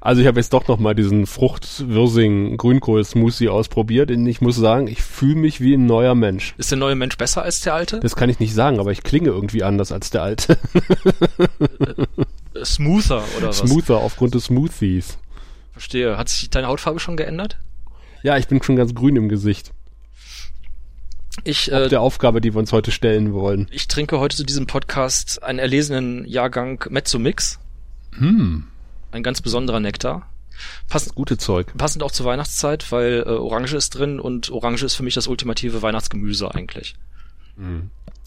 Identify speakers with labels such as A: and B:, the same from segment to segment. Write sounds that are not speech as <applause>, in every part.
A: Also ich habe jetzt doch noch mal diesen Frucht-Wirsing-Grünkohl-Smoothie ausprobiert und ich muss sagen, ich fühle mich wie ein neuer Mensch.
B: Ist der neue Mensch besser als der alte?
A: Das kann ich nicht sagen, aber ich klinge irgendwie anders als der alte.
B: Äh, Smoother oder was?
A: Smoother aufgrund des Smoothies.
B: Verstehe. Hat sich deine Hautfarbe schon geändert?
A: Ja, ich bin schon ganz grün im Gesicht.
B: Ich,
A: Ob
B: äh,
A: der Aufgabe, die wir uns heute stellen wollen.
B: ich trinke heute zu diesem Podcast einen erlesenen Jahrgang Mezzo-Mix.
A: Hm,
B: Ein ganz besonderer Nektar. Passend,
A: gute Zeug.
B: passend auch zur Weihnachtszeit, weil äh, Orange ist drin und Orange ist für mich das ultimative Weihnachtsgemüse eigentlich.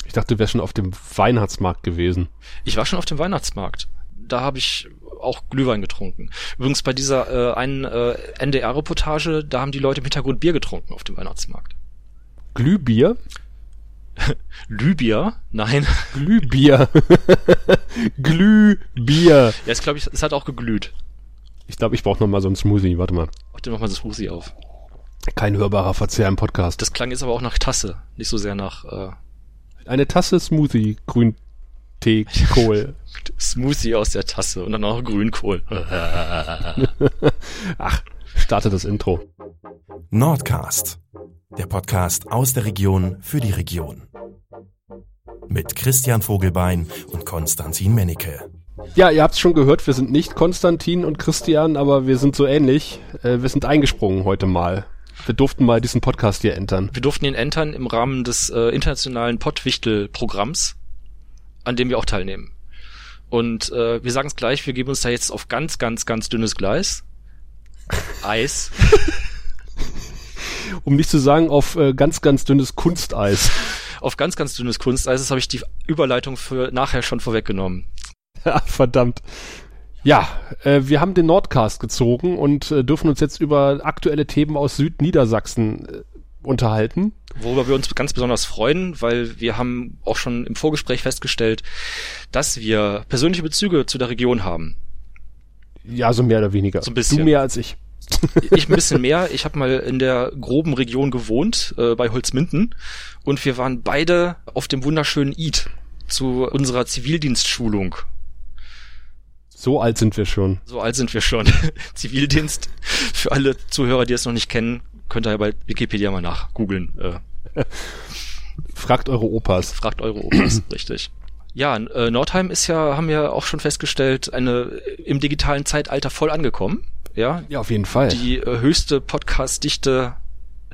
A: Ich dachte, du wärst schon auf dem Weihnachtsmarkt gewesen.
B: Ich war schon auf dem Weihnachtsmarkt. Da habe ich auch Glühwein getrunken. Übrigens bei dieser äh, einen äh, NDR-Reportage, da haben die Leute im Hintergrund Bier getrunken auf dem Weihnachtsmarkt.
A: Glühbier? <laughs>
B: Lübier? Nein.
A: Glühbier. <laughs> Glühbier.
B: Ja, es glaube ich, es hat auch geglüht.
A: Ich glaube, ich brauche noch mal so einen Smoothie. Warte mal.
B: Mach dir noch mal das Smoothie auf.
A: Kein hörbarer Verzehr im Podcast.
B: Das klang jetzt aber auch nach Tasse, nicht so sehr nach äh,
A: Eine Tasse Smoothie, Grüntee, Kohl. <laughs>
B: Smoothie aus der Tasse und dann auch Grünkohl.
A: Ach, starte das Intro.
C: Nordcast, der Podcast aus der Region für die Region. Mit Christian Vogelbein und Konstantin Mennecke.
A: Ja, ihr habt es schon gehört, wir sind nicht Konstantin und Christian, aber wir sind so ähnlich. Äh, wir sind eingesprungen heute mal. Wir durften mal diesen Podcast hier entern.
B: Wir durften ihn entern im Rahmen des äh, internationalen Pottwichtel-Programms, an dem wir auch teilnehmen. Und äh, wir sagen es gleich, wir geben uns da jetzt auf ganz, ganz, ganz dünnes Gleis. <laughs> Eis.
A: Um nicht zu sagen, auf äh, ganz, ganz dünnes Kunsteis.
B: Auf ganz, ganz dünnes Kunsteis. Das habe ich die Überleitung für nachher schon vorweggenommen.
A: Ja, verdammt. Ja, äh, wir haben den Nordcast gezogen und äh, dürfen uns jetzt über aktuelle Themen aus Südniedersachsen äh, unterhalten.
B: Worüber wir uns ganz besonders freuen, weil wir haben auch schon im Vorgespräch festgestellt, dass wir persönliche Bezüge zu der Region haben.
A: Ja, so mehr oder weniger.
B: So ein bisschen.
A: Du mehr als ich.
B: Ich ein bisschen mehr. Ich habe mal in der groben Region gewohnt, äh, bei Holzminden. Und wir waren beide auf dem wunderschönen Id zu unserer Zivildienstschulung.
A: So alt sind wir schon.
B: So alt sind wir schon. <laughs> Zivildienst. Für alle Zuhörer, die es noch nicht kennen, könnt ihr ja bei Wikipedia mal nachgoogeln. Äh, <laughs>
A: Fragt eure Opas.
B: fragt eure Opas, <clears throat> richtig. Ja, äh, Nordheim ist ja, haben wir auch schon festgestellt, eine im digitalen Zeitalter voll angekommen. Ja,
A: Ja, auf jeden Fall.
B: die äh, höchste Podcast-Dichte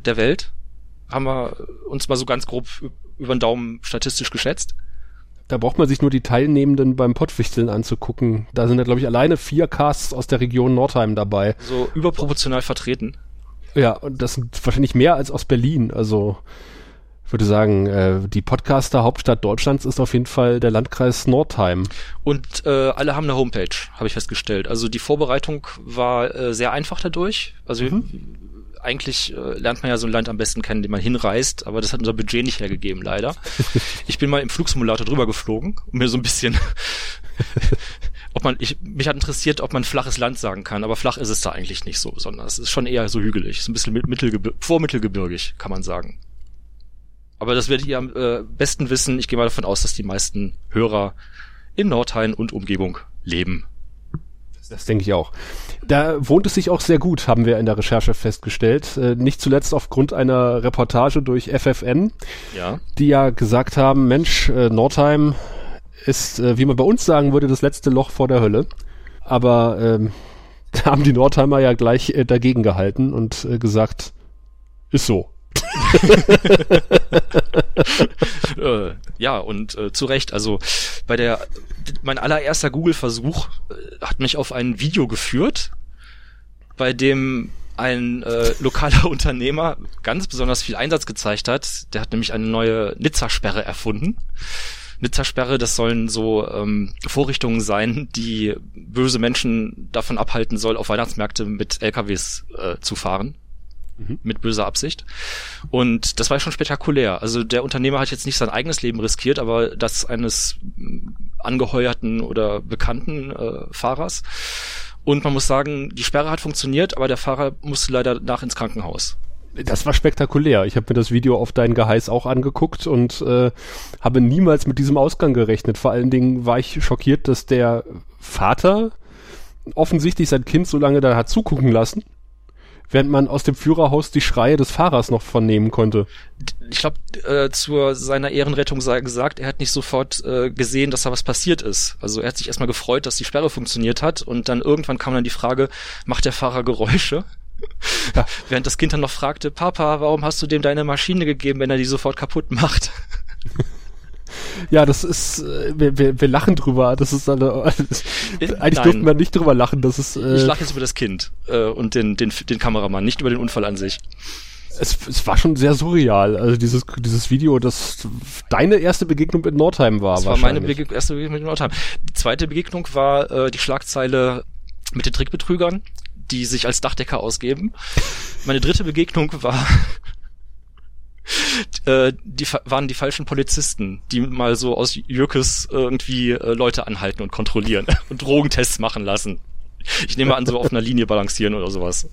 B: der Welt. Haben wir uns mal so ganz grob über den Daumen statistisch geschätzt.
A: Da braucht man sich nur die Teilnehmenden beim Pottwichteln anzugucken. Da sind ja, glaube ich, alleine vier Casts aus der Region Nordheim dabei.
B: So überproportional vertreten.
A: Ja, und das sind wahrscheinlich mehr als aus Berlin. Also ich würde sagen, äh, die Podcaster-Hauptstadt Deutschlands ist auf jeden Fall der Landkreis Nordheim.
B: Und äh, alle haben eine Homepage, habe ich festgestellt. Also die Vorbereitung war äh, sehr einfach dadurch. Also eigentlich äh, lernt man ja so ein Land am besten kennen, den man hinreist, aber das hat unser Budget nicht hergegeben, leider. <laughs> ich bin mal im Flugsimulator drüber geflogen, um mir so ein bisschen <laughs> ob man, ich, mich hat interessiert, ob man flaches Land sagen kann, aber flach ist es da eigentlich nicht so, sondern es ist schon eher so hügelig, so ein bisschen mit- mittelgebir vormittelgebirgig, kann man sagen. Aber das werdet ihr am äh, besten wissen. Ich gehe mal davon aus, dass die meisten Hörer in Nordrhein und Umgebung leben.
A: Das denke ich auch. Da wohnt es sich auch sehr gut, haben wir in der Recherche festgestellt. Äh, nicht zuletzt aufgrund einer Reportage durch FFN,
B: Ja.
A: die ja gesagt haben, Mensch, äh, Nordheim ist, äh, wie man bei uns sagen würde, das letzte Loch vor der Hölle. Aber ähm, <laughs> da haben die Nordheimer ja gleich dagegen gehalten und gesagt, ist so.
B: Äh, ja, und äh, zu Recht, also bei der, mein allererster Google-Versuch äh, hat mich auf ein Video geführt, bei dem ein äh, lokaler <laughs> Unternehmer ganz besonders viel Einsatz gezeigt hat. Der hat nämlich eine neue Nizza-Sperre erfunden. Nizza-Sperre, das sollen so ähm, Vorrichtungen sein, die böse Menschen davon abhalten soll, auf Weihnachtsmärkte mit LKWs äh, zu fahren. Mit böser Absicht. Und das war schon spektakulär. Also der Unternehmer hat jetzt nicht sein eigenes Leben riskiert, aber das eines angeheuerten oder bekannten äh, Fahrers. Und man muss sagen, die Sperre hat funktioniert, aber der Fahrer musste leider nach ins Krankenhaus.
A: Das war spektakulär. Ich habe mir das Video auf dein Geheiß auch angeguckt und äh, habe niemals mit diesem Ausgang gerechnet. Vor allen Dingen war ich schockiert, dass der Vater offensichtlich sein Kind so lange da hat zugucken lassen, während man aus dem Führerhaus die Schreie des Fahrers noch vernehmen konnte.
B: Ich glaube, äh, zu seiner Ehrenrettung sei gesagt, er hat nicht sofort äh, gesehen, dass da was passiert ist. Also er hat sich erstmal gefreut, dass die Sperre funktioniert hat und dann irgendwann kam dann die Frage, macht der Fahrer Geräusche? Ja. <laughs> Während das Kind dann noch fragte, Papa, warum hast du dem deine Maschine gegeben, wenn er die sofort kaputt macht? <laughs>
A: Ja, das ist, äh, wir, wir, wir lachen drüber. Das ist eine, <laughs> eigentlich dürften wir nicht drüber lachen. Das ist.
B: Äh, ich lache jetzt über das Kind äh, und den, den, den Kameramann, nicht über den Unfall an sich.
A: Es, es war schon sehr surreal. Also dieses, dieses Video, das deine erste Begegnung mit Nordheim war.
B: Das war meine Bege erste Begegnung mit Nordheim. Die zweite Begegnung war äh, die Schlagzeile mit den Trickbetrügern, die sich als Dachdecker ausgeben. Meine dritte Begegnung war äh, die waren die falschen Polizisten, die mal so aus Jürkes irgendwie äh, Leute anhalten und kontrollieren <laughs> und Drogentests machen lassen. Ich nehme an, so auf einer Linie balancieren oder sowas.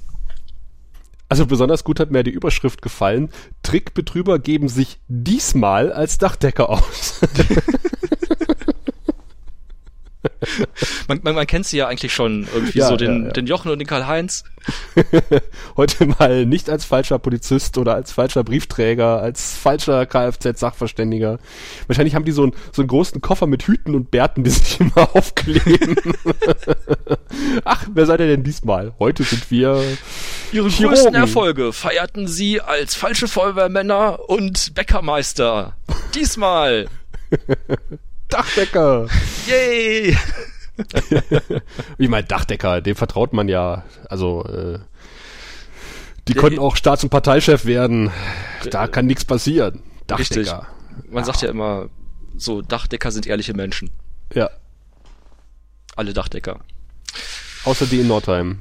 A: Also besonders gut hat mir die Überschrift gefallen. Trickbetrüber geben sich diesmal als Dachdecker aus. <laughs> <laughs>
B: man, man, man kennt sie ja eigentlich schon irgendwie ja, so den, ja, ja. den Jochen und den Karl-Heinz. <laughs>
A: Heute mal nicht als falscher Polizist oder als falscher Briefträger, als falscher Kfz-Sachverständiger. Wahrscheinlich haben die so, einen so einen großen Koffer mit Hüten und Bärten, die sich <laughs> immer aufkleben. Ach, wer seid ihr denn diesmal? Heute sind wir
B: Ihre Chirurgen. größten Erfolge feierten sie als falsche Feuerwehrmänner und Bäckermeister. Diesmal
A: Dachdecker!
B: Yay! <laughs>
A: Wie mein Dachdecker, dem vertraut man ja. Also, äh, die konnten auch Staats- und Parteichef werden. Da kann nichts passieren.
B: Dachdecker. Richtig. Man ja. sagt ja immer, so Dachdecker sind ehrliche Menschen.
A: Ja.
B: Alle Dachdecker.
A: Außer die in Nordheim.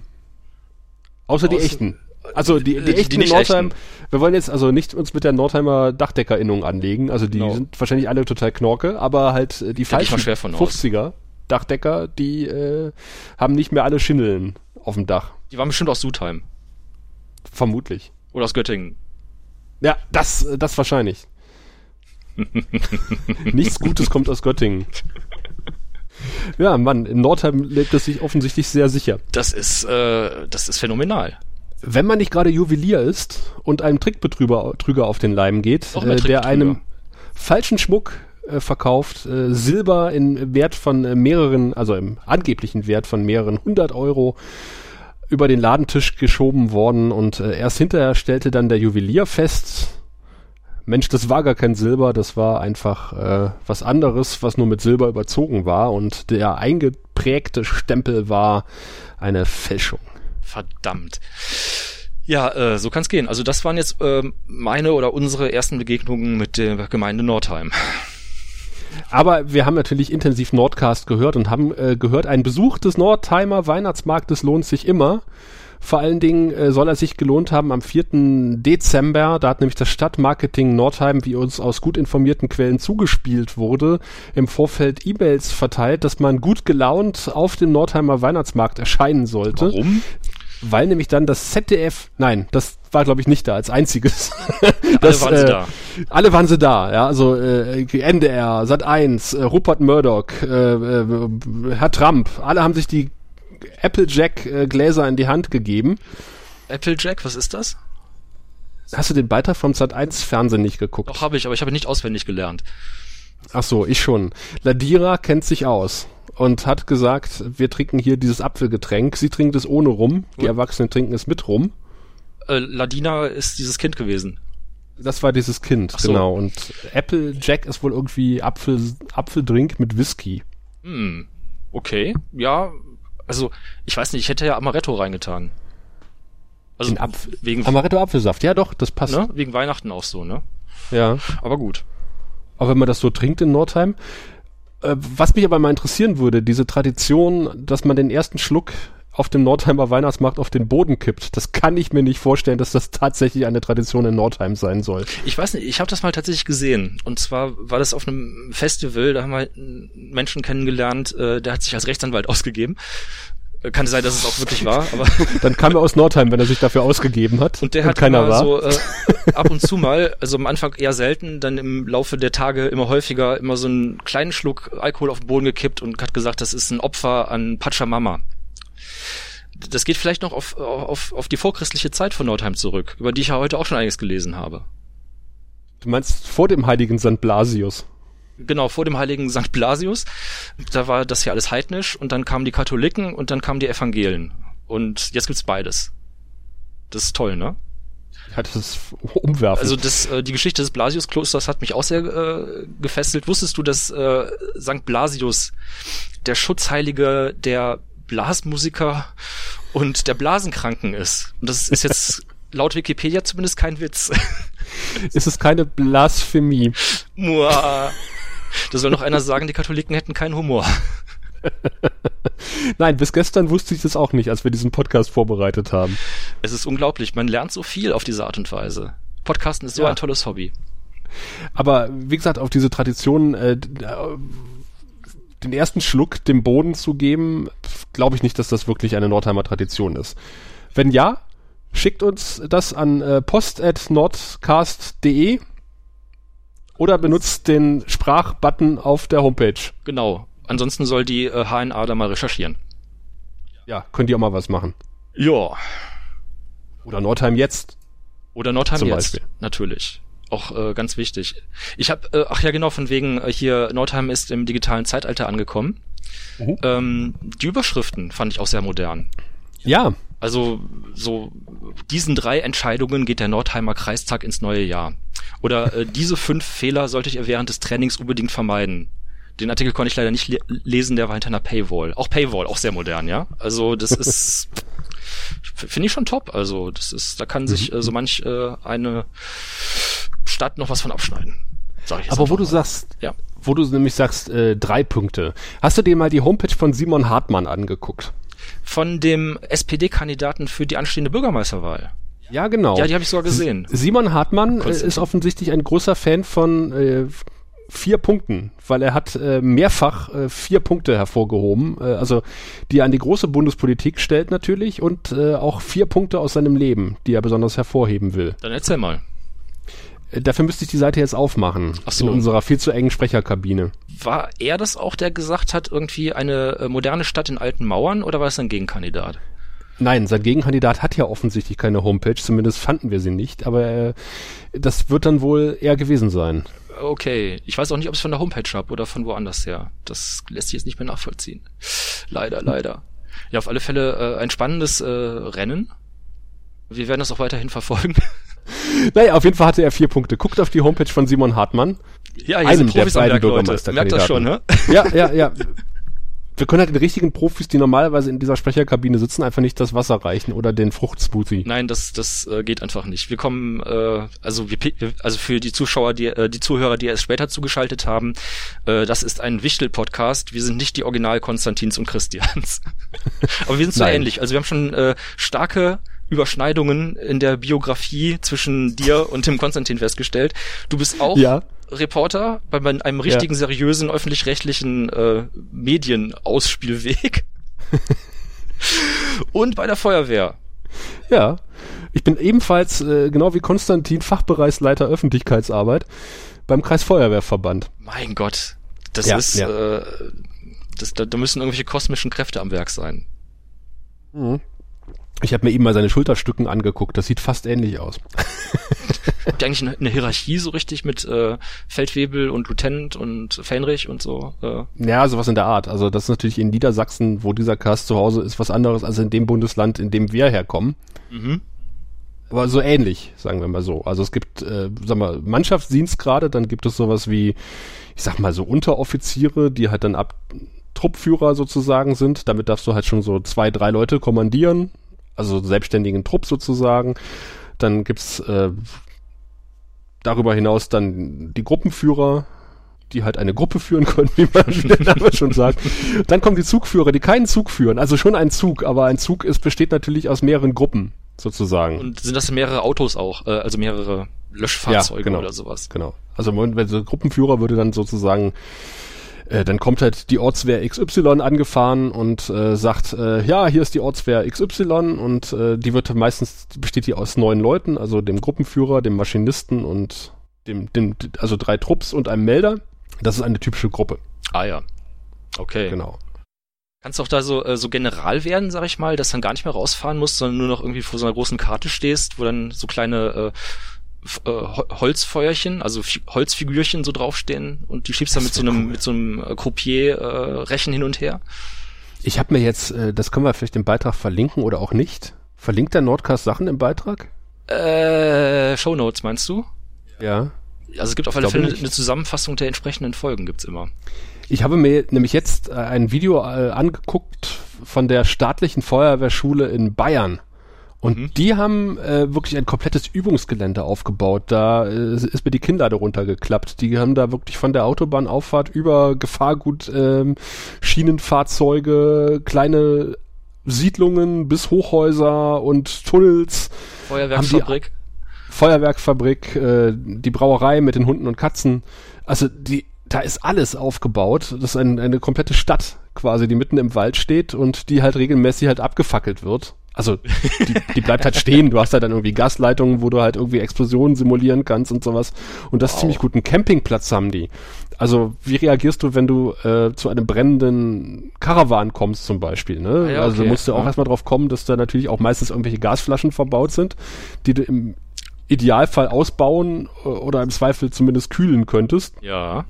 A: Außer, Außer die echten. Also die, die, die echten die Nordheim, echten. wir wollen jetzt also nicht uns mit der Nordheimer Dachdeckerinnung anlegen, also die no. sind wahrscheinlich alle total knorke, aber halt äh, die falschen 50er Dachdecker, die äh, haben nicht mehr alle Schindeln auf dem Dach.
B: Die waren bestimmt aus Sudheim.
A: Vermutlich.
B: Oder aus Göttingen.
A: Ja, das, das wahrscheinlich. <laughs> Nichts Gutes kommt aus Göttingen. Ja, Mann, in Nordheim lebt es sich offensichtlich sehr sicher.
B: Das ist, äh, das ist phänomenal
A: wenn man nicht gerade Juwelier ist und einem Trickbetrüger Trüger auf den Leim geht, äh, der einem falschen Schmuck äh, verkauft, äh, Silber in Wert von äh, mehreren, also im angeblichen Wert von mehreren hundert Euro über den Ladentisch geschoben worden und äh, erst hinterher stellte dann der Juwelier fest, Mensch, das war gar kein Silber, das war einfach äh, was anderes, was nur mit Silber überzogen war und der eingeprägte Stempel war eine Fälschung.
B: Verdammt. Ja, äh, so kann's gehen. Also das waren jetzt äh, meine oder unsere ersten Begegnungen mit der Gemeinde Nordheim.
A: Aber wir haben natürlich intensiv Nordcast gehört und haben äh, gehört, ein Besuch des Nordheimer Weihnachtsmarktes lohnt sich immer. Vor allen Dingen äh, soll er sich gelohnt haben am 4. Dezember. Da hat nämlich das Stadtmarketing Nordheim, wie uns aus gut informierten Quellen zugespielt wurde, im Vorfeld E-Mails verteilt, dass man gut gelaunt auf dem Nordheimer Weihnachtsmarkt erscheinen sollte.
B: Warum?
A: Weil nämlich dann das ZDF, nein, das war glaube ich nicht da als einziges. <laughs>
B: das, alle waren äh, sie da.
A: Alle waren sie da, ja, also äh, NDR, Sat 1, äh, Rupert Murdoch, äh, äh, Herr Trump, alle haben sich die Applejack äh, Gläser in die Hand gegeben.
B: Applejack, was ist das?
A: Hast du den Beitrag vom Sat 1 Fernsehen nicht geguckt?
B: Doch habe ich, aber ich habe nicht auswendig gelernt.
A: Ach so, ich schon. Ladira kennt sich aus und hat gesagt, wir trinken hier dieses Apfelgetränk. Sie trinkt es ohne Rum, die Erwachsenen trinken es mit Rum.
B: Äh, Ladina ist dieses Kind gewesen.
A: Das war dieses Kind, so. genau. Und Apple Jack ist wohl irgendwie Apfel, Apfeldrink mit Whisky.
B: Hm, okay. Ja, also ich weiß nicht, ich hätte ja Amaretto reingetan.
A: Also Apfel, wegen Amaretto Apfelsaft, ja doch, das passt.
B: Ne? Wegen Weihnachten auch so, ne?
A: Ja.
B: Aber gut.
A: Auch wenn man das so trinkt in Nordheim. Äh, was mich aber mal interessieren würde, diese Tradition, dass man den ersten Schluck auf dem Nordheimer Weihnachtsmarkt auf den Boden kippt. Das kann ich mir nicht vorstellen, dass das tatsächlich eine Tradition in Nordheim sein soll.
B: Ich weiß nicht, ich habe das mal tatsächlich gesehen. Und zwar war das auf einem Festival, da haben wir einen Menschen kennengelernt, äh, der hat sich als Rechtsanwalt <laughs> ausgegeben. Kann sein, dass es auch wirklich war, aber. <laughs>
A: Dann kam er aus Nordheim, wenn er sich dafür ausgegeben hat.
B: Und der und hat keiner war. so äh, <laughs> ab und zu mal, also am Anfang eher selten, dann im Laufe der Tage immer häufiger, immer so einen kleinen Schluck Alkohol auf den Boden gekippt und hat gesagt, das ist ein Opfer an Pachamama. das geht vielleicht noch auf, auf, auf die vorchristliche Zeit von Nordheim zurück, über die ich ja heute auch schon einiges gelesen habe.
A: Du meinst vor dem heiligen St. Blasius?
B: Genau, vor dem heiligen St. Blasius. Da war das ja alles heidnisch und dann kamen die Katholiken und dann kamen die Evangelien. Und jetzt gibt's beides. Das ist toll, ne?
A: Ja, das ist umwerfend.
B: Also das, äh, die Geschichte des Blasius-Klosters hat mich auch sehr äh, gefesselt. Wusstest du, dass äh, St. Blasius der Schutzheilige der Blasmusiker und der Blasenkranken ist? Und das ist jetzt <laughs> laut Wikipedia zumindest kein Witz.
A: ist es keine Blasphemie?
B: Mua. <laughs> Da soll noch einer sagen, die Katholiken hätten keinen Humor. <laughs>
A: Nein, bis gestern wusste ich das auch nicht, als wir diesen Podcast vorbereitet haben.
B: Es ist unglaublich. Man lernt so viel auf diese Art und Weise. Podcasten ist so ja. ein tolles Hobby.
A: Aber wie gesagt, auf diese Tradition, äh, den ersten Schluck dem Boden zu geben, glaube ich nicht, dass das wirklich eine Nordheimer Tradition ist. Wenn ja, schickt uns das an äh, post.nordcast.de oder benutzt den Sprachbutton auf der Homepage.
B: Genau. Ansonsten soll die äh, HNA da mal recherchieren.
A: Ja, könnt ihr auch mal was machen.
B: Ja.
A: Oder Nordheim jetzt.
B: Oder Nordheim Zum jetzt, Beispiel. natürlich. Auch äh, ganz wichtig. Ich habe, äh, ach ja genau, von wegen äh, hier Nordheim ist im digitalen Zeitalter angekommen. Mhm. Ähm, die Überschriften fand ich auch sehr modern.
A: Ja.
B: Also so diesen drei Entscheidungen geht der Nordheimer Kreistag ins neue Jahr. Oder äh, <laughs> diese fünf Fehler sollte ich während des Trainings unbedingt vermeiden. Den Artikel konnte ich leider nicht le lesen, der war hinter einer Paywall. Auch Paywall, auch sehr modern, ja. Also das ist <laughs> finde ich schon top. Also das ist, da kann sich mhm. äh, so manch äh, eine Stadt noch was von abschneiden.
A: Sag ich Aber wo mal. du sagst, ja. wo du nämlich sagst, äh, drei Punkte. Hast du dir mal die Homepage von Simon Hartmann angeguckt?
B: Von dem SPD-Kandidaten für die anstehende Bürgermeisterwahl.
A: Ja, genau.
B: Ja, die habe ich sogar gesehen.
A: Simon Hartmann äh, ist offensichtlich ein großer Fan von äh, vier Punkten, weil er hat äh, mehrfach äh, vier Punkte hervorgehoben, äh, also die er an die große Bundespolitik stellt natürlich und äh, auch vier Punkte aus seinem Leben, die er besonders hervorheben will.
B: Dann erzähl mal.
A: Dafür müsste ich die Seite jetzt aufmachen.
B: Ach so.
A: In unserer viel zu engen Sprecherkabine.
B: War er das auch, der gesagt hat, irgendwie eine äh, moderne Stadt in alten Mauern oder war es ein Gegenkandidat?
A: Nein, sein Gegenkandidat hat ja offensichtlich keine Homepage, zumindest fanden wir sie nicht, aber äh, das wird dann wohl er gewesen sein
B: okay. Ich weiß auch nicht, ob es von der Homepage habe oder von woanders her. Das lässt sich jetzt nicht mehr nachvollziehen. Leider, leider. Ja, auf alle Fälle äh, ein spannendes äh, Rennen. Wir werden das auch weiterhin verfolgen.
A: Naja, auf jeden Fall hatte er vier Punkte. Guckt auf die Homepage von Simon Hartmann.
B: Ja, hier einem der beiden Bürgermeister. Merkt das schon, ne?
A: Ja, ja, ja wir können halt den richtigen Profis, die normalerweise in dieser Sprecherkabine sitzen, einfach nicht das Wasser reichen oder den Fruchtsmoothie.
B: Nein, das das äh, geht einfach nicht. Wir kommen äh, also wir also für die Zuschauer, die äh, die Zuhörer, die erst später zugeschaltet haben, äh, das ist ein Wichtel Podcast. Wir sind nicht die Original Konstantins und Christians. <laughs> Aber wir sind so ähnlich. Also wir haben schon äh, starke Überschneidungen in der Biografie zwischen dir und Tim Konstantin festgestellt. Du bist auch ja. Reporter bei einem richtigen, ja. seriösen, öffentlich-rechtlichen äh, Medienausspielweg. <laughs> und bei der Feuerwehr.
A: Ja, ich bin ebenfalls, äh, genau wie Konstantin, Fachbereichsleiter Öffentlichkeitsarbeit beim Kreisfeuerwehrverband.
B: Mein Gott, das ja, ist, ja. Äh, das, da, da müssen irgendwelche kosmischen Kräfte am Werk sein.
A: Mhm. Ich habe mir eben mal seine Schulterstücken angeguckt. Das sieht fast ähnlich aus.
B: Habt ihr eigentlich eine, eine, Hierarchie so richtig mit äh, Feldwebel und Lieutenant und Fähnrich und so? Äh?
A: Ja, sowas in der Art. Also das ist natürlich in Niedersachsen, wo dieser Cast zu Hause ist, was anderes als in dem Bundesland, in dem wir herkommen. Mhm. Aber so ähnlich, sagen wir mal so. Also es gibt, äh, sag mal, Mannschaftsdienstgrade, dann gibt es sowas wie, ich sag mal so Unteroffiziere, die halt dann ab Truppführer sozusagen sind. Damit darfst du halt schon so zwei, drei Leute kommandieren also selbstständigen Trupp sozusagen. Dann gibt's äh, darüber hinaus dann die Gruppenführer, die halt eine Gruppe führen <laughs> können, wie man <laughs> der Name schon sagt. Dann kommen die Zugführer, die keinen Zug führen, also schon ein Zug, aber ein Zug ist, besteht natürlich aus mehreren Gruppen sozusagen.
B: Und sind das mehrere Autos auch, äh, also mehrere Löschfahrzeuge ja,
A: genau,
B: oder sowas?
A: Genau. Also wenn so Gruppenführer würde dann sozusagen äh, dann kommt halt die Ortswehr XY angefahren und äh, sagt, äh, ja, hier ist die Ortswehr XY und äh, die wird meistens, besteht die aus neun Leuten, also dem Gruppenführer, dem Maschinisten und dem, dem, also drei Trupps und einem Melder. Das ist eine typische Gruppe.
B: Ah ja. Okay.
A: Genau.
B: Kannst du auch da so, äh, so General werden, sag ich mal, dass dann gar nicht mehr rausfahren musst, sondern nur noch irgendwie vor so einer großen Karte stehst, wo dann so kleine äh, äh, Holzfeuerchen, also F Holzfigürchen so draufstehen und die schiebst dann mit so einem cool. mit so einem äh, Croupier äh, Rechen hin und her.
A: Ich habe mir jetzt, äh, das können wir vielleicht im Beitrag verlinken oder auch nicht. Verlinkt der Nordcast Sachen im Beitrag?
B: Äh, Show Notes meinst du?
A: Ja.
B: Also es gibt auf alle Fälle eine Zusammenfassung der entsprechenden Folgen gibt's immer.
A: Ich habe mir nämlich jetzt äh, ein Video äh, angeguckt von der staatlichen Feuerwehrschule in Bayern. Und mhm. die haben äh, wirklich ein komplettes Übungsgelände aufgebaut. Da äh, ist mir die Kinnlade runtergeklappt. Die haben da wirklich von der Autobahnauffahrt über Gefahrgut, ähm, Schienenfahrzeuge, kleine Siedlungen bis Hochhäuser und Tunnels.
B: Feuerwerksfabrik.
A: Feuerwerkfabrik, äh, die Brauerei mit den Hunden und Katzen. Also die, da ist alles aufgebaut. Das ist ein, eine komplette Stadt quasi, die mitten im Wald steht und die halt regelmäßig halt abgefackelt wird. Also die, die bleibt halt stehen. Du hast halt dann irgendwie Gasleitungen, wo du halt irgendwie Explosionen simulieren kannst und sowas. Und das wow. ist ziemlich gut. Ein Campingplatz haben die. Also wie reagierst du, wenn du äh, zu einem brennenden Karawan kommst zum Beispiel? Ne? Ah ja, okay. Also musst du auch ja. erstmal drauf kommen, dass da natürlich auch meistens irgendwelche Gasflaschen verbaut sind, die du im Idealfall ausbauen äh, oder im Zweifel zumindest kühlen könntest.
B: Ja.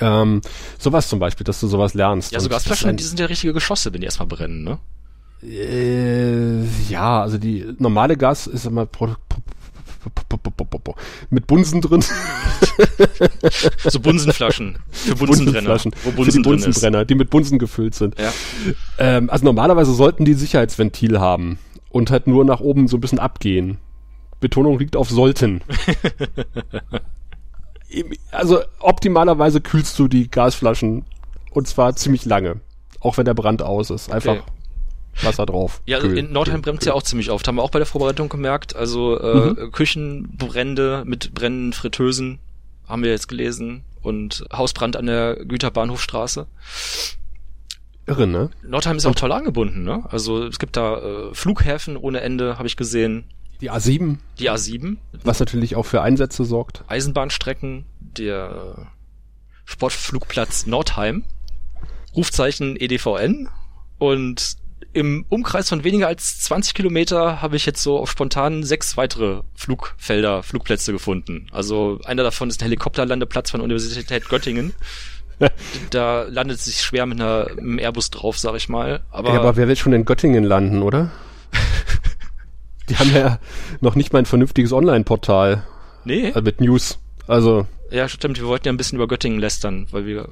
A: Ähm, sowas zum Beispiel, dass du sowas lernst.
B: Ja, so Gasflaschen, die sind ja richtige Geschosse, wenn die erstmal brennen, ne?
A: Äh, ja, also die normale Gas ist immer mit Bunsen drin. <laughs>
B: so Bunsenflaschen
A: für Bunsenbrenner. Bunsenflaschen wo Bunsen für die Bunsenbrenner, die mit Bunsen gefüllt sind.
B: Ja.
A: Ähm, also normalerweise sollten die Sicherheitsventil haben und halt nur nach oben so ein bisschen abgehen. Betonung liegt auf sollten. <laughs> also optimalerweise kühlst du die Gasflaschen und zwar ziemlich lange, auch wenn der Brand aus ist. Einfach okay. Wasser drauf.
B: Ja, also in Nordheim brennt es ja auch ziemlich oft. Haben wir auch bei der Vorbereitung gemerkt. Also äh, mhm. Küchenbrände mit brennenden Fritteusen haben wir jetzt gelesen und Hausbrand an der Güterbahnhofstraße.
A: Irre, ne?
B: Nordheim ist auch toll angebunden, ne? Also es gibt da äh, Flughäfen ohne Ende, habe ich gesehen.
A: Die A7.
B: Die A7.
A: Was natürlich auch für Einsätze sorgt.
B: Eisenbahnstrecken, der Sportflugplatz Nordheim, Rufzeichen EDVN und im Umkreis von weniger als 20 Kilometer habe ich jetzt so auf spontan sechs weitere Flugfelder, Flugplätze gefunden. Also einer davon ist ein Helikopterlandeplatz von der Universität Göttingen. <laughs> da landet sich schwer mit, einer, mit einem Airbus drauf, sag ich mal. Aber,
A: ja, aber wer will schon in Göttingen landen, oder? <laughs> Die haben ja noch nicht mal ein vernünftiges Online-Portal.
B: Nee.
A: Äh, mit News. Also.
B: Ja, stimmt. Wir wollten ja ein bisschen über Göttingen lästern, weil wir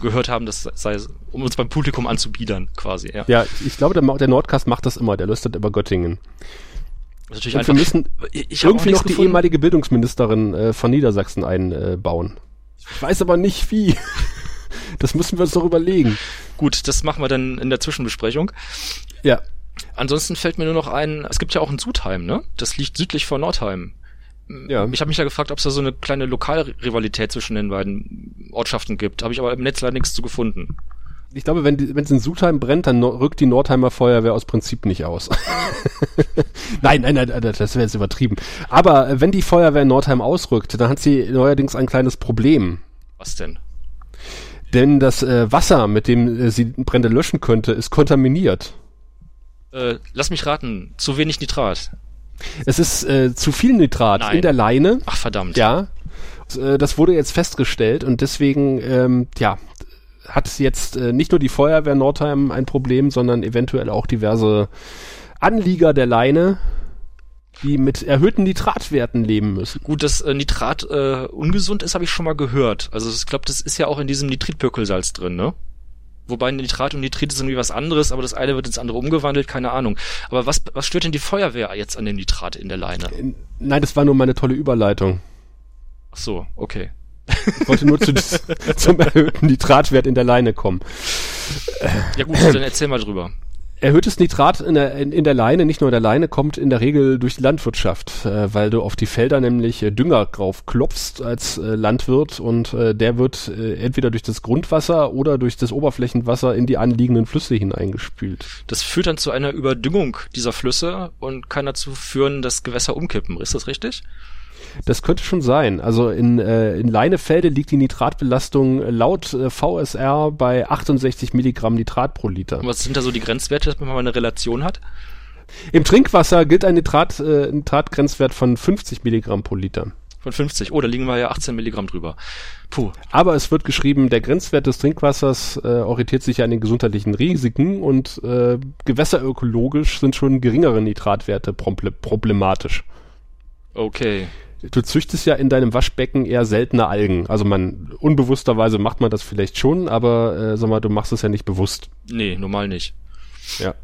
B: gehört haben, das sei, um uns beim Publikum anzubiedern, quasi, ja.
A: Ja, ich glaube, der, der Nordcast macht das immer, der lüstet über Göttingen.
B: Natürlich einfach, wir
A: müssen ich irgendwie noch die gefunden. ehemalige Bildungsministerin äh, von Niedersachsen einbauen. ich weiß aber nicht wie. <laughs> das müssen wir uns doch überlegen.
B: Gut, das machen wir dann in der Zwischenbesprechung.
A: Ja.
B: Ansonsten fällt mir nur noch ein, es gibt ja auch ein Sudheim, ne? Das liegt südlich von Nordheim. Ja. Ich habe mich ja gefragt, ob es da so eine kleine Lokalrivalität zwischen den beiden Ortschaften gibt. Habe ich aber im Netz leider nichts zu gefunden.
A: Ich glaube, wenn es in Sudheim brennt, dann rückt die Nordheimer Feuerwehr aus Prinzip nicht aus. <laughs> nein, nein, nein, das wäre jetzt übertrieben. Aber äh, wenn die Feuerwehr in Nordheim ausrückt, dann hat sie neuerdings ein kleines Problem.
B: Was denn?
A: Denn das äh, Wasser, mit dem äh, sie Brände löschen könnte, ist kontaminiert.
B: Äh, lass mich raten, zu wenig Nitrat.
A: Es ist äh, zu viel Nitrat Nein. in der Leine.
B: Ach verdammt.
A: Ja. Äh, das wurde jetzt festgestellt und deswegen, ähm, ja, hat jetzt äh, nicht nur die Feuerwehr Nordheim ein Problem, sondern eventuell auch diverse Anlieger der Leine, die mit erhöhten Nitratwerten leben müssen.
B: Gut, dass äh, Nitrat äh, ungesund ist, habe ich schon mal gehört. Also ich glaube, das ist ja auch in diesem Nitritpökelsalz drin, ne? Wobei Nitrat und Nitrit ist irgendwie was anderes, aber das eine wird ins andere umgewandelt, keine Ahnung. Aber was, was stört denn die Feuerwehr jetzt an dem Nitrat in der Leine?
A: Nein, das war nur meine tolle Überleitung.
B: Ach so, okay.
A: Ich wollte nur zu, <laughs> zum erhöhten Nitratwert in der Leine kommen.
B: Ja gut, dann <clears throat> erzähl mal drüber.
A: Erhöhtes Nitrat in der, in, in der Leine, nicht nur in der Leine, kommt in der Regel durch die Landwirtschaft, äh, weil du auf die Felder nämlich äh, Dünger drauf klopfst als äh, Landwirt und äh, der wird äh, entweder durch das Grundwasser oder durch das Oberflächenwasser in die anliegenden Flüsse hineingespült.
B: Das führt dann zu einer Überdüngung dieser Flüsse und kann dazu führen, dass Gewässer umkippen. Ist das richtig?
A: Das könnte schon sein. Also in, äh, in Leinefelde liegt die Nitratbelastung laut äh, VSR bei 68 Milligramm Nitrat pro Liter.
B: Und was sind da so die Grenzwerte, dass man mal eine Relation hat?
A: Im Trinkwasser gilt ein Nitrat, äh, Nitratgrenzwert von 50 Milligramm pro Liter.
B: Von 50. Oh, da liegen wir ja 18 Milligramm drüber.
A: Puh. Aber es wird geschrieben, der Grenzwert des Trinkwassers äh, orientiert sich an den gesundheitlichen Risiken und äh, gewässerökologisch sind schon geringere Nitratwerte problematisch.
B: Okay.
A: Du züchtest ja in deinem Waschbecken eher seltene Algen. Also man, unbewussterweise macht man das vielleicht schon, aber äh, sag mal, du machst es ja nicht bewusst.
B: Nee, normal nicht.
A: Ja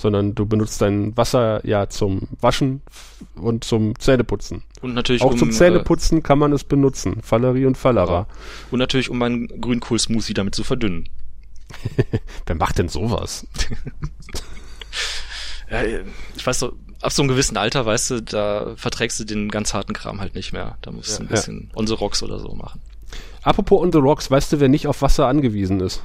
A: sondern du benutzt dein Wasser ja zum Waschen und zum Zähneputzen.
B: Und natürlich
A: auch um, zum Zähneputzen äh, kann man es benutzen, Fallerie und Fallera.
B: Und natürlich um meinen Grünkohl-Smoothie damit zu verdünnen. <laughs>
A: Wer macht denn sowas? <laughs>
B: ja, ich weiß so, ab so einem gewissen Alter, weißt du, da verträgst du den ganz harten Kram halt nicht mehr. Da musst du ja, ein bisschen ja. On the Rocks oder so machen.
A: Apropos On the Rocks, weißt du, wer nicht auf Wasser angewiesen ist?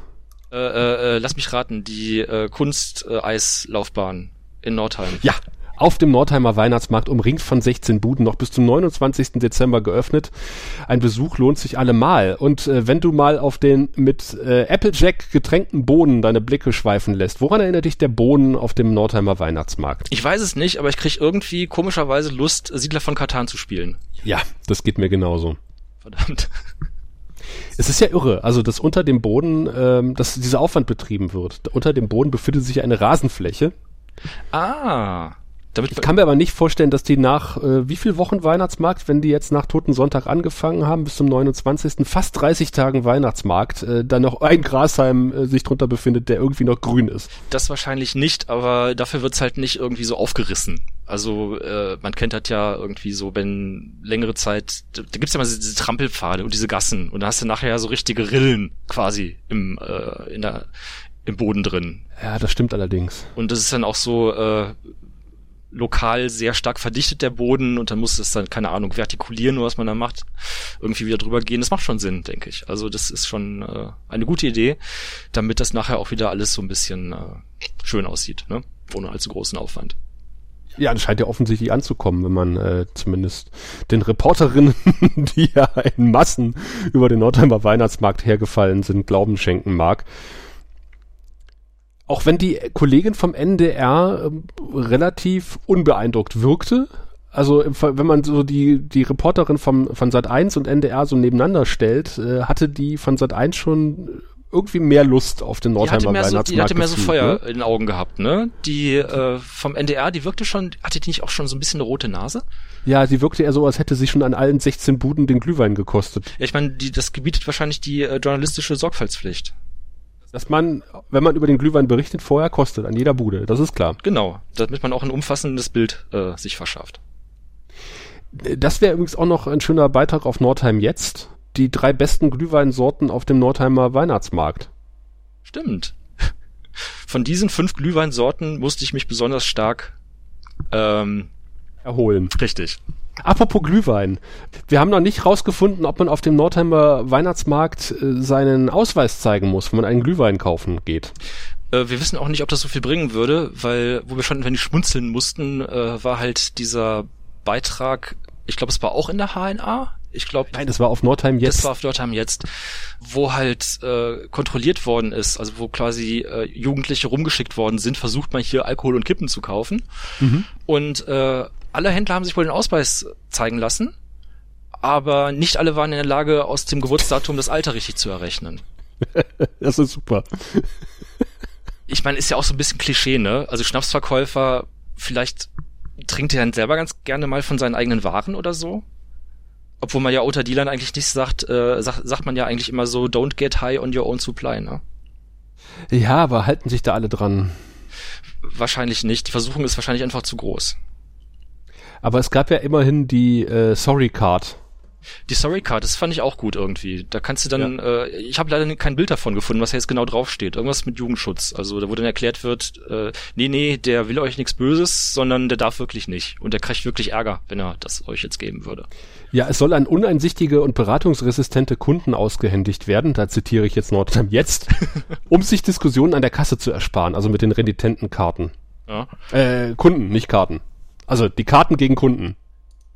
B: Äh, äh, äh, lass mich raten, die äh, Kunst-Eislaufbahn äh, in Nordheim.
A: Ja, auf dem Nordheimer Weihnachtsmarkt, umringt von 16 Buden, noch bis zum 29. Dezember geöffnet. Ein Besuch lohnt sich allemal. Und äh, wenn du mal auf den mit äh, Applejack getränkten Bohnen deine Blicke schweifen lässt, woran erinnert dich der Bohnen auf dem Nordheimer Weihnachtsmarkt?
B: Ich weiß es nicht, aber ich krieg irgendwie komischerweise Lust, Siedler von Katan zu spielen.
A: Ja, das geht mir genauso.
B: Verdammt.
A: Es ist ja irre, also dass unter dem Boden, ähm, dass dieser Aufwand betrieben wird. Unter dem Boden befindet sich eine Rasenfläche.
B: Ah.
A: Damit ich kann mir aber nicht vorstellen, dass die nach äh, wie viel Wochen Weihnachtsmarkt, wenn die jetzt nach Toten Sonntag angefangen haben, bis zum 29. fast 30 Tagen Weihnachtsmarkt, äh, dann noch ein Grashalm äh, sich drunter befindet, der irgendwie noch grün ist.
B: Das wahrscheinlich nicht, aber dafür wird's halt nicht irgendwie so aufgerissen. Also äh, man kennt das ja irgendwie so, wenn längere Zeit, da, da gibt's ja mal diese Trampelpfade und diese Gassen und da hast du nachher so richtige Rillen quasi im äh, in der im Boden drin.
A: Ja, das stimmt allerdings.
B: Und das ist dann auch so, äh, lokal sehr stark verdichtet der Boden und dann muss es dann, keine Ahnung, vertikulieren was man da macht, irgendwie wieder drüber gehen. Das macht schon Sinn, denke ich. Also das ist schon äh, eine gute Idee, damit das nachher auch wieder alles so ein bisschen äh, schön aussieht, ne? ohne allzu großen Aufwand.
A: Ja, das scheint ja offensichtlich anzukommen, wenn man äh, zumindest den Reporterinnen, <laughs> die ja in Massen über den Nordheimer Weihnachtsmarkt hergefallen sind, Glauben schenken mag auch wenn die Kollegin vom NDR äh, relativ unbeeindruckt wirkte, also wenn man so die, die Reporterin vom, von Sat 1 und NDR so nebeneinander stellt, äh, hatte die von Sat 1 schon irgendwie mehr Lust auf den Nordheimer Weihnachtsmarkt.
B: So, die hatte mehr so Feuer ne? in den Augen gehabt, ne? Die äh, vom NDR, die wirkte schon, hatte die nicht auch schon so ein bisschen eine rote Nase?
A: Ja, sie wirkte eher so, als hätte sie schon an allen 16 Buden den Glühwein gekostet.
B: Ja, ich meine, die, das gebietet wahrscheinlich die äh, journalistische Sorgfaltspflicht
A: dass man, wenn man über den Glühwein berichtet, vorher kostet, an jeder Bude. Das ist klar.
B: Genau, damit man auch ein umfassendes Bild äh, sich verschafft.
A: Das wäre übrigens auch noch ein schöner Beitrag auf Nordheim jetzt. Die drei besten Glühweinsorten auf dem Nordheimer Weihnachtsmarkt.
B: Stimmt. Von diesen fünf Glühweinsorten musste ich mich besonders stark ähm,
A: erholen.
B: Richtig.
A: Apropos Glühwein. Wir haben noch nicht rausgefunden, ob man auf dem Nordheimer Weihnachtsmarkt äh, seinen Ausweis zeigen muss, wenn man einen Glühwein kaufen geht.
B: Äh, wir wissen auch nicht, ob das so viel bringen würde, weil, wo wir schon wenn die schmunzeln mussten, äh, war halt dieser Beitrag, ich glaube, es war auch in der HNA. Ich glaube.
A: Nein, das war auf Nordheim jetzt.
B: Das war auf Nordheim jetzt, wo halt äh, kontrolliert worden ist, also wo quasi äh, Jugendliche rumgeschickt worden sind, versucht man hier Alkohol und Kippen zu kaufen. Mhm. Und äh, alle Händler haben sich wohl den Ausweis zeigen lassen, aber nicht alle waren in der Lage, aus dem Geburtsdatum das Alter richtig zu errechnen. <laughs>
A: das ist super.
B: ich meine, ist ja auch so ein bisschen Klischee, ne? Also Schnapsverkäufer, vielleicht trinkt er dann selber ganz gerne mal von seinen eigenen Waren oder so. Obwohl man ja unter Dealern eigentlich nicht sagt, äh, sagt, sagt man ja eigentlich immer so, don't get high on your own supply, ne?
A: Ja, aber halten sich da alle dran?
B: Wahrscheinlich nicht. Die Versuchung ist wahrscheinlich einfach zu groß.
A: Aber es gab ja immerhin die äh, Sorry Card.
B: Die Sorry Card, das fand ich auch gut irgendwie. Da kannst du dann, ja. äh, ich habe leider kein Bild davon gefunden, was jetzt genau draufsteht. Irgendwas mit Jugendschutz. Also da wo dann erklärt wird, äh, nee, nee, der will euch nichts Böses, sondern der darf wirklich nicht. Und der kriegt wirklich Ärger, wenn er das euch jetzt geben würde.
A: Ja, es soll an uneinsichtige und beratungsresistente Kunden ausgehändigt werden, da zitiere ich jetzt Nordheim jetzt, <laughs> um sich Diskussionen an der Kasse zu ersparen, also mit den renitenten Karten. Ja. Äh, Kunden, nicht Karten. Also die Karten gegen Kunden.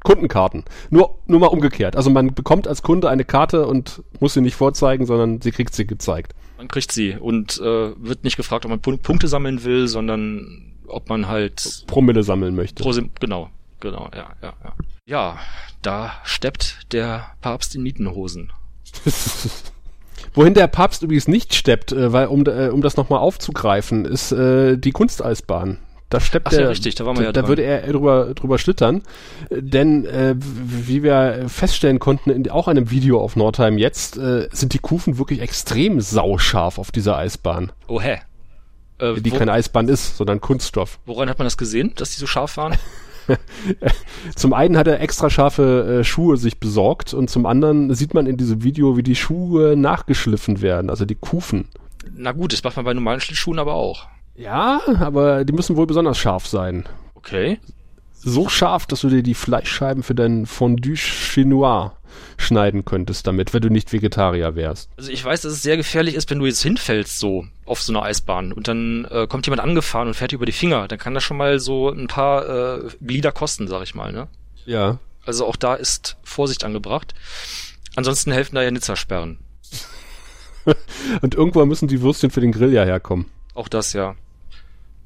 A: Kundenkarten. Nur, nur mal umgekehrt. Also man bekommt als Kunde eine Karte und muss sie nicht vorzeigen, sondern sie kriegt sie gezeigt.
B: Man kriegt sie und äh, wird nicht gefragt, ob man Punkte sammeln will, sondern ob man halt
A: Promille sammeln möchte.
B: Pro, genau, genau, ja, ja, ja. Ja, da steppt der Papst in Nietenhosen. <laughs>
A: Wohin der Papst übrigens nicht steppt, äh, weil um, äh, um das nochmal aufzugreifen, ist äh, die Kunsteisbahn. Da steppt
B: Ach, ja,
A: er,
B: richtig, da waren wir ja
A: da
B: dran.
A: würde er drüber, drüber schlittern. Äh, Denn äh, wie wir feststellen konnten, in auch einem Video auf Nordheim jetzt, äh, sind die Kufen wirklich extrem sauscharf auf dieser Eisbahn.
B: Oh hä? Äh,
A: Die
B: wo,
A: keine Eisbahn ist, sondern Kunststoff.
B: woran hat man das gesehen, dass die so scharf waren? <laughs> <laughs>
A: Zum einen hat er extra scharfe äh, Schuhe sich besorgt und zum anderen sieht man in diesem Video, wie die Schuhe nachgeschliffen werden, also die Kufen.
B: Na gut, das macht man bei normalen Schlittschuhen aber auch.
A: Ja, aber die müssen wohl besonders scharf sein.
B: Okay.
A: So scharf, dass du dir die Fleischscheiben für dein Fondue Chinois schneiden könntest damit, wenn du nicht Vegetarier wärst.
B: Also ich weiß, dass es sehr gefährlich ist, wenn du jetzt hinfällst so auf so einer Eisbahn und dann äh, kommt jemand angefahren und fährt dir über die Finger. Dann kann das schon mal so ein paar äh, Glieder kosten, sag ich mal. Ne?
A: Ja.
B: Also auch da ist Vorsicht angebracht. Ansonsten helfen da ja Nizza-Sperren. <laughs>
A: Und irgendwann müssen die Würstchen für den Grill ja herkommen.
B: Auch das ja.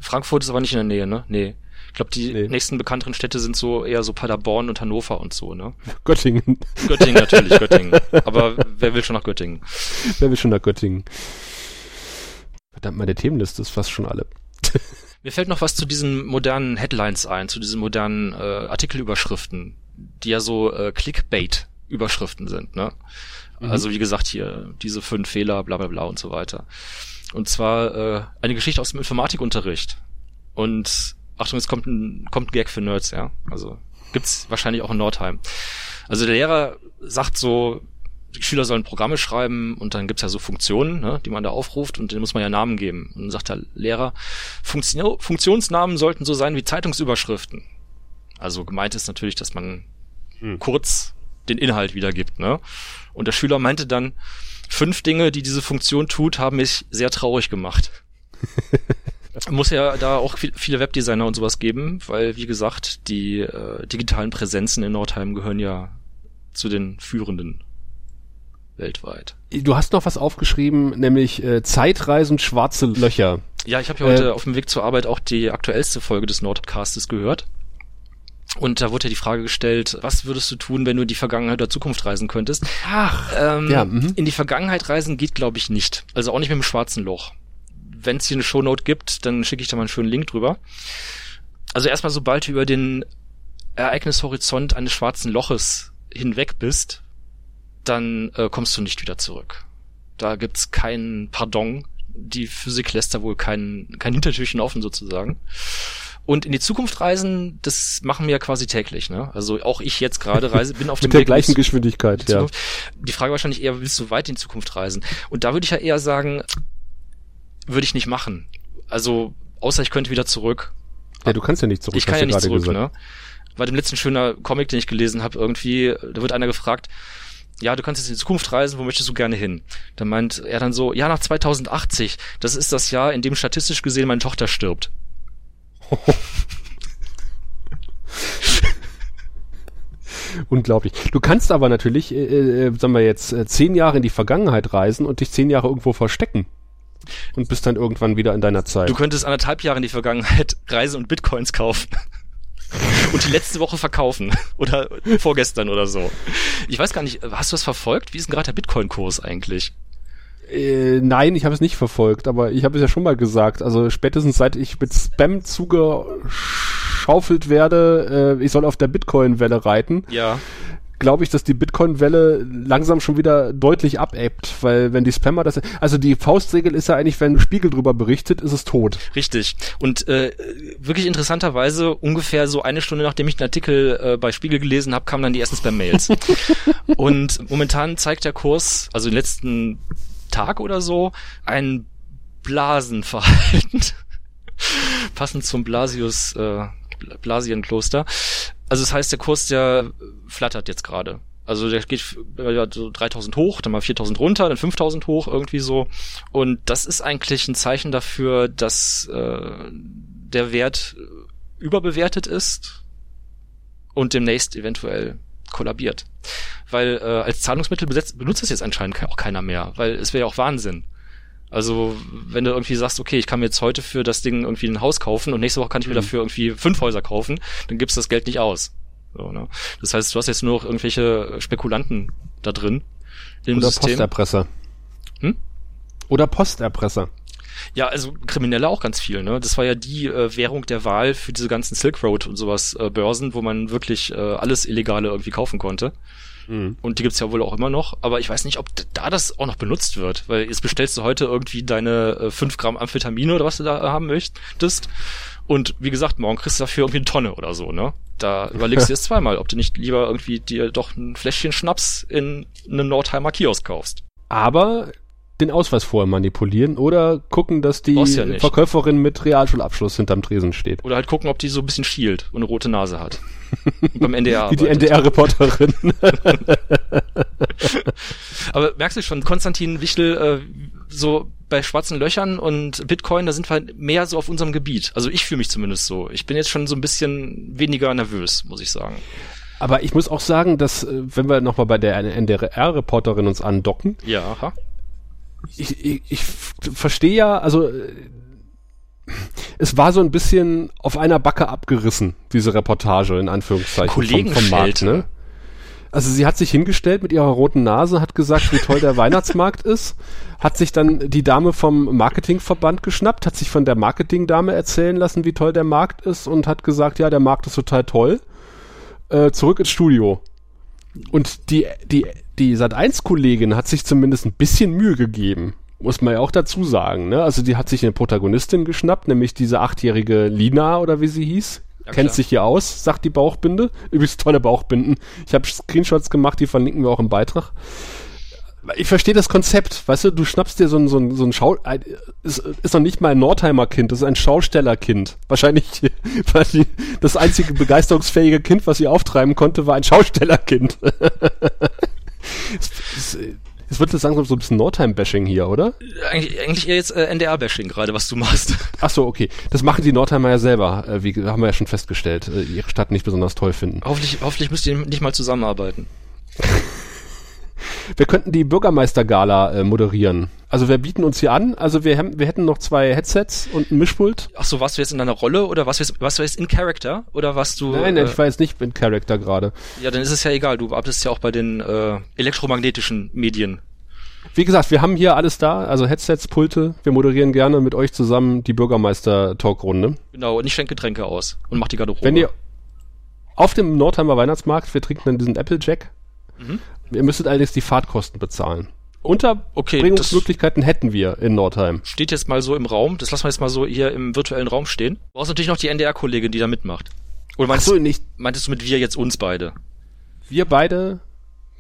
B: Frankfurt ist aber nicht in der Nähe, ne? Nee. Ich glaube, die
A: Nee.
B: nächsten bekannteren Städte sind so eher so Paderborn und Hannover und so, ne?
A: Göttingen.
B: Göttingen natürlich, Göttingen. <laughs> Aber wer will schon nach Göttingen?
A: Wer will schon nach Göttingen? Verdammt, meine Themenliste ist fast schon alle.
B: Mir fällt noch was zu diesen modernen Headlines ein, zu diesen modernen äh, Artikelüberschriften, die ja so äh, Clickbait-Überschriften sind, ne? Also wie gesagt hier, diese fünf Fehler, bla bla bla und so weiter. Und zwar äh, eine Geschichte aus dem Informatikunterricht. Und Achtung, es kommt ein, kommt ein Gag für Nerds, ja. Also gibt's wahrscheinlich auch in Nordheim. Also der Lehrer sagt so, die Schüler sollen Programme schreiben und dann gibt's ja so Funktionen, ne, die man da aufruft und denen muss man ja Namen geben. Und dann sagt der Lehrer, Funktion Funktionsnamen sollten so sein wie Zeitungsüberschriften. Also gemeint ist natürlich, dass man kurz den Inhalt wiedergibt, ne? Und der Schüler meinte dann, fünf Dinge, die diese Funktion tut, haben mich sehr traurig gemacht. <laughs> Muss ja da auch viel- viele Webdesigner und sowas geben, weil, wie gesagt, die äh, digitalen Präsenzen in Nordheim gehören ja zu den führenden weltweit.
A: Du hast noch was aufgeschrieben, nämlich äh, Zeitreisen schwarze Löcher.
B: Ja, ich habe ja heute
A: Äh,
B: auf dem Weg zur Arbeit auch die aktuellste Folge des Nordcastes gehört. Und da wurde ja die Frage gestellt, was würdest du tun, wenn du in die Vergangenheit oder Zukunft reisen könntest?
A: Ach.
B: Ähm,
A: Ja, mhm.
B: In die Vergangenheit reisen geht, glaube ich, nicht. Also auch nicht mit dem schwarzen Loch. Wenn es hier eine Shownote gibt, dann schicke ich da mal einen schönen Link drüber. Also erstmal, sobald du über den Ereignishorizont eines schwarzen Loches hinweg bist, dann äh, kommst du nicht wieder zurück. Da gibt's kein Pardon. Die Physik lässt da wohl kein, kein Hintertürchen offen sozusagen. Und in die Zukunft reisen, das machen wir ja quasi täglich. Ne? Also auch ich jetzt gerade reise, bin auf <laughs> dem
A: Mit der
B: Weg
A: gleichen Geschwindigkeit,
B: die
A: ja.
B: Die Frage wahrscheinlich eher, willst du weit in die Zukunft reisen? Und da würde ich ja eher sagen, würde ich nicht machen. Also, außer ich könnte wieder zurück.
A: Ja, du kannst ja nicht zurück,
B: ich kann ja nicht zurück,
A: gesagt.
B: ne? Bei dem letzten schöner Comic, den ich gelesen habe, irgendwie, da wird einer gefragt, ja, du kannst jetzt in die Zukunft reisen, wo möchtest du gerne hin? Dann meint er dann so, ja, nach 2080, das ist das Jahr, in dem statistisch gesehen meine Tochter stirbt. <laughs>
A: Unglaublich. Du kannst aber natürlich, äh, äh, sagen wir jetzt, äh, zehn Jahre in die Vergangenheit reisen und dich zehn Jahre irgendwo verstecken. Und bist dann irgendwann wieder in deiner Zeit.
B: Du könntest anderthalb Jahre in die Vergangenheit <laughs> reisen und Bitcoins kaufen. <laughs> Und die letzte Woche verkaufen. Oder vorgestern oder so. Ich weiß gar nicht, hast du das verfolgt? Wie ist denn gerade der Bitcoin-Kurs eigentlich?
A: Äh, nein, ich habe es nicht verfolgt, aber ich habe es ja schon mal gesagt. Also spätestens seit ich mit Spam zugeschaufelt werde, äh, ich soll auf der Bitcoin-Welle reiten,
B: Ja.
A: glaube ich, dass die Bitcoin-Welle langsam schon wieder deutlich abebbt, weil wenn die Spammer das, also die Faustregel ist ja eigentlich, wenn Spiegel drüber berichtet, ist es tot.
B: Richtig. Und äh, wirklich interessanterweise, ungefähr so eine Stunde nachdem ich den Artikel äh, bei Spiegel gelesen habe, kamen dann die ersten Spam-Mails. <laughs> Und momentan zeigt der Kurs, also den letzten Tag oder so, ein Blasenverhalten. <laughs> Passend zum Blasius, äh, Blasienkloster. Also das heißt, der Kurs, der flattert jetzt gerade. Also der geht äh, so 3000 hoch, dann mal 4000 runter, dann 5000 hoch, irgendwie so. Und das ist eigentlich ein Zeichen dafür, dass äh, der Wert überbewertet ist und demnächst eventuell kollabiert. Weil äh, als Zahlungsmittel besetzt, benutzt es jetzt anscheinend auch keiner mehr, weil es wäre ja auch Wahnsinn. Also, wenn du irgendwie sagst, okay, ich kann mir jetzt heute für das Ding irgendwie ein Haus kaufen und nächste Woche kann ich mir
A: Mhm.
B: dafür irgendwie fünf Häuser kaufen, dann gibst du das Geld nicht aus. So, ne? Das heißt, du hast jetzt nur noch irgendwelche Spekulanten da drin im
A: Oder
B: System.
A: Posterpresser.
B: Hm?
A: Oder Posterpresser.
B: Ja, also Kriminelle auch ganz viel, ne? Das war ja die äh, Währung der Wahl für diese ganzen Silk Road und sowas äh, Börsen, wo man wirklich äh, alles Illegale irgendwie kaufen konnte.
A: Mhm.
B: Und die gibt's ja wohl auch immer noch, aber ich weiß nicht, ob da das auch noch benutzt wird, weil jetzt bestellst du heute irgendwie deine äh, 5 Gramm Amphetamine oder was du da äh, haben möchtest. Und wie gesagt, morgen kriegst du dafür irgendwie eine Tonne oder so, ne? Da <laughs> überlegst du jetzt zweimal, ob du nicht lieber irgendwie dir doch ein Fläschchen Schnaps in einen Nordheimer Kiosk kaufst.
A: Aber den Ausweis vorher manipulieren oder gucken, dass die
B: ja.
A: Verkäuferin mit Realschulabschluss hinterm Tresen steht.
B: Oder halt gucken, ob die so ein bisschen schielt und eine rote Nase hat. Und beim NDR <laughs>
A: Wie die. NDR-Reporterin. <laughs>
B: Aber merkst du schon, Konstantin Wichtel, äh, so bei schwarzen Löchern und Bitcoin, da sind wir mehr so auf unserem Gebiet. Also ich fühle mich zumindest so. Ich bin jetzt schon so ein bisschen weniger nervös, muss ich sagen.
A: Aber ich muss auch sagen, dass, äh, wenn wir nochmal bei der NDR-Reporterin uns andocken,
B: Ja, aha.
A: Ich, ich, ich verstehe ja, also äh, es war so ein bisschen auf einer Backe abgerissen, diese Reportage in Anführungszeichen vom, vom Markt. Ne? Also sie hat sich hingestellt mit ihrer roten Nase, hat gesagt, wie toll der Weihnachtsmarkt <laughs> ist, hat sich dann die Dame vom Marketingverband geschnappt, hat sich von der Marketingdame erzählen lassen, wie toll der Markt ist und hat gesagt, ja, der Markt ist total toll. Äh, zurück ins Studio. Und die, die, die Sat1-Kollegin hat sich zumindest ein bisschen Mühe gegeben. Muss man ja auch dazu sagen, ne? Also die hat sich eine Protagonistin geschnappt, nämlich diese achtjährige Lina oder wie sie hieß.
B: Ja,
A: Kennt
B: klar.
A: sich hier aus, sagt die Bauchbinde. Übrigens tolle Bauchbinden. Ich habe Screenshots gemacht, die verlinken wir auch im Beitrag. Ich verstehe das Konzept, weißt du, du schnappst dir so ein, so ein, so ein Schau, ein, ist, ist noch nicht mal ein Nordheimer Kind, das ist ein Schaustellerkind. Wahrscheinlich, <laughs> weil die, das einzige begeisterungsfähige Kind, was sie auftreiben konnte, war ein Schaustellerkind. <laughs> es, es, es wird jetzt langsam so ein bisschen Nordheim-Bashing hier, oder?
B: Eigentlich, eigentlich eher jetzt äh, NDR-Bashing gerade, was du machst.
A: Ach so, okay. Das machen die Nordheimer ja selber, äh, wie haben wir ja schon festgestellt, äh, ihre Stadt nicht besonders toll finden.
B: hoffentlich, hoffentlich müsst ihr nicht mal zusammenarbeiten. <laughs>
A: Wir könnten die Bürgermeistergala äh, moderieren. Also wir bieten uns hier an. Also wir, haben, wir hätten noch zwei Headsets und ein Mischpult.
B: Ach so, warst du jetzt in deiner Rolle oder was jetzt, du jetzt in Character oder warst du?
A: Nein,
B: äh,
A: ich war jetzt nicht mit Charakter gerade.
B: ja, dann ist es ja egal. Du arbeitest ja auch bei den äh, elektromagnetischen Medien.
A: Wie gesagt, wir haben hier alles da, also Headsets, Pulte. Wir moderieren gerne mit euch zusammen die Bürgermeister-Talkrunde.
B: Genau, und ich schenke Getränke aus und mach die Garderobe.
A: Wenn ihr auf dem Nordheimer Weihnachtsmarkt, wir trinken dann diesen Applejack.
B: Mhm.
A: Ihr müsstet allerdings die Fahrtkosten bezahlen. Unterbringungsmöglichkeiten hätten wir in Nordheim.
B: steht jetzt mal so im Raum, das lassen wir jetzt mal so hier im virtuellen Raum stehen. Du brauchst natürlich noch die NDR-Kollegin, die da mitmacht. Oder meinst,
A: so, nicht
B: meintest du mit wir jetzt uns beide?
A: wir beide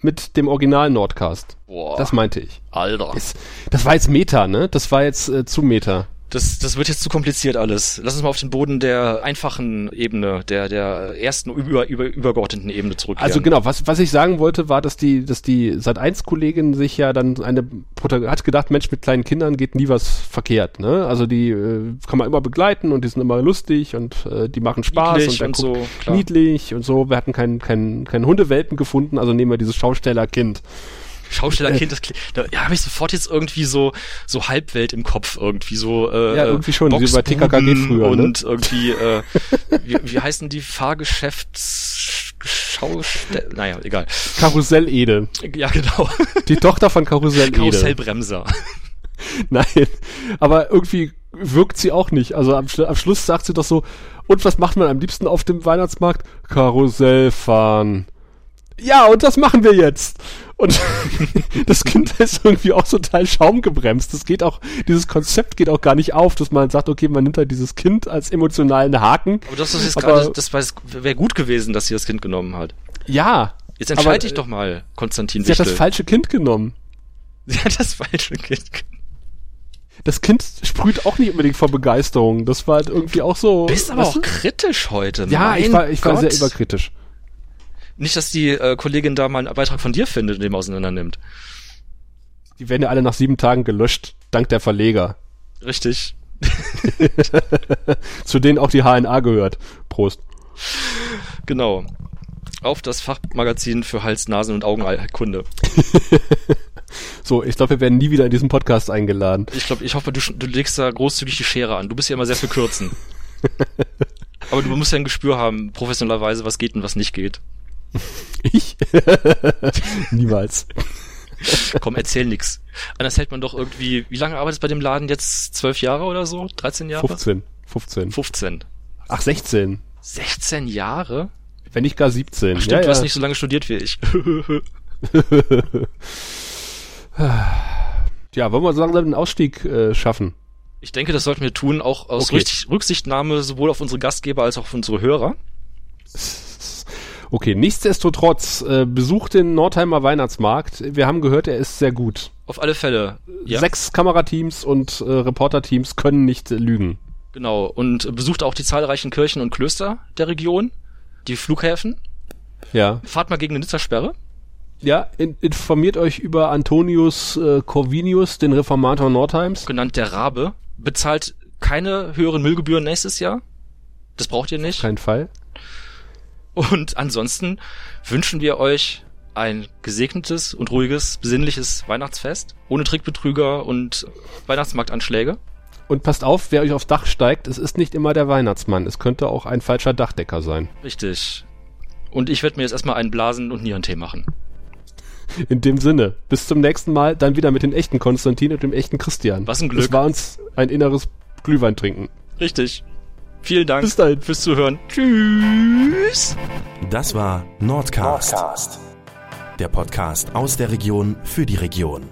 A: mit dem Original Nordcast.
B: Boah,
A: Das meinte ich.
B: Alter.
A: Das, das war jetzt Meta, ne? Das war jetzt äh, zu Meta.
B: Das, das wird jetzt zu kompliziert alles. Lass uns mal auf den Boden der einfachen Ebene, der, der ersten über, über, übergeordneten Ebene zurückkehren.
A: Also genau, was, was ich sagen wollte, war, dass die, dass die Sat1-Kollegin sich ja dann eine hat gedacht, Mensch, mit kleinen Kindern geht nie was verkehrt, ne? Also die äh, kann man immer begleiten und die sind immer lustig und äh, die machen Spaß
B: Niedlich
A: und,
B: und so, klar.
A: niedlich und so. Wir hatten keinen keinen keinen Hundewelpen gefunden, also nehmen wir dieses Schaustellerkind.
B: Schaustellerkind, das klingt, da ja, habe ich sofort jetzt irgendwie so so Halbwelt im Kopf irgendwie so äh,
A: Ja, irgendwie schon, wie bei TKKG früher, ne?
B: und irgendwie äh, wie, wie heißen die Fahrgeschäfts Schaustell naja, egal.
A: Karussell-Ede.
B: Ja, genau.
A: Die Tochter von Karussell-Ede.
B: Karussellbremser. <laughs>
A: Nein, aber irgendwie wirkt sie auch nicht. Also am, Schlu- am Schluss sagt sie doch so, und was macht man am liebsten auf dem Weihnachtsmarkt? Karussell fahren. Ja, und das machen wir jetzt. Und <laughs> das Kind ist irgendwie auch total schaumgebremst. Das geht auch, dieses Konzept geht auch gar nicht auf, dass man sagt, okay, man nimmt halt dieses Kind als emotionalen Haken.
B: Aber das ist jetzt
A: Aber-
B: gerade, das wäre gut gewesen, dass sie das Kind genommen hat.
A: Ja.
B: Jetzt entscheide
A: aber,
B: dich doch mal, Konstantin
A: Sie hat das
B: Wichtel.
A: falsche Kind genommen. <laughs>
B: Sie hat das falsche Kind genommen.
A: Das Kind sprüht auch nicht unbedingt vor Begeisterung. Das war halt irgendwie auch so.
B: Bist aber auch
A: du?
B: kritisch heute.
A: Ja,
B: mein
A: ich war, ich war
B: Gott.
A: sehr überkritisch.
B: Nicht, dass die äh, Kollegin da mal einen Beitrag von dir findet und den auseinander nimmt.
A: Die werden ja alle nach sieben Tagen gelöscht, dank der Verleger.
B: Richtig. <laughs>
A: Zu denen auch die HNA gehört. Prost.
B: Genau. auf das Fachmagazin für Hals, Nasen und Augenkunde. <laughs>
A: So, ich glaube, wir werden nie wieder in diesen Podcast eingeladen.
B: Ich glaube, ich hoffe, du, du legst da großzügig die Schere an. Du bist ja immer sehr für Kürzen. <laughs> Aber du musst ja ein Gespür haben, professionellerweise, was geht und was nicht geht. <laughs>
A: Ich? <laughs> Niemals.
B: Komm, erzähl nix. Anders hält man doch irgendwie, wie lange arbeitest du bei dem Laden jetzt? Zwölf Jahre oder so? 13 Jahre?
A: 15. 15.
B: 15.
A: Ach, 16.
B: 16 Jahre?
A: Wenn nicht gar 17.
B: Ach, stimmt,
A: ja,
B: du
A: ja.
B: hast nicht so lange studiert wie ich. <laughs>
A: ja, wollen wir so langsam den Ausstieg äh, schaffen?
B: Ich denke, das sollten wir tun, auch aus
A: Okay.
B: Rücksicht, Rücksichtnahme sowohl auf unsere Gastgeber als auch auf unsere Hörer.
A: Okay, nichtsdestotrotz, äh, besucht den Nordheimer Weihnachtsmarkt. Wir haben gehört, er ist sehr gut.
B: Auf alle Fälle. Ja,
A: Sechs Kamerateams und äh, Reporterteams können nicht äh, lügen.
B: genau. Und besucht auch die zahlreichen Kirchen und Klöster der Region, die Flughäfen.
A: Ja.
B: Fahrt mal gegen eine Nizza-Sperre.
A: Ja, in, informiert euch über Antonius äh, Corvinius, den Reformator Nordheims.
B: genannt der Rabe, bezahlt keine höheren Müllgebühren nächstes Jahr. Das braucht ihr nicht.
A: Kein Fall.
B: Und ansonsten wünschen wir euch ein gesegnetes und ruhiges, besinnliches Weihnachtsfest. Ohne Trickbetrüger und Weihnachtsmarktanschläge.
A: Und passt auf, wer euch aufs Dach steigt, es ist nicht immer der Weihnachtsmann. Es könnte auch ein falscher Dachdecker sein.
B: Richtig. Und ich werde mir jetzt erstmal einen Blasen- und Nierentee machen.
A: In dem Sinne, bis zum nächsten Mal, dann wieder mit dem echten Konstantin und dem echten Christian.
B: Was ein Glück.
A: Es war uns ein inneres Glühwein trinken.
B: Richtig. Vielen Dank
A: Bis dahin.
B: fürs Zuhören. Tschüss.
C: Das war Nordcast, der Podcast aus der Region für die Region.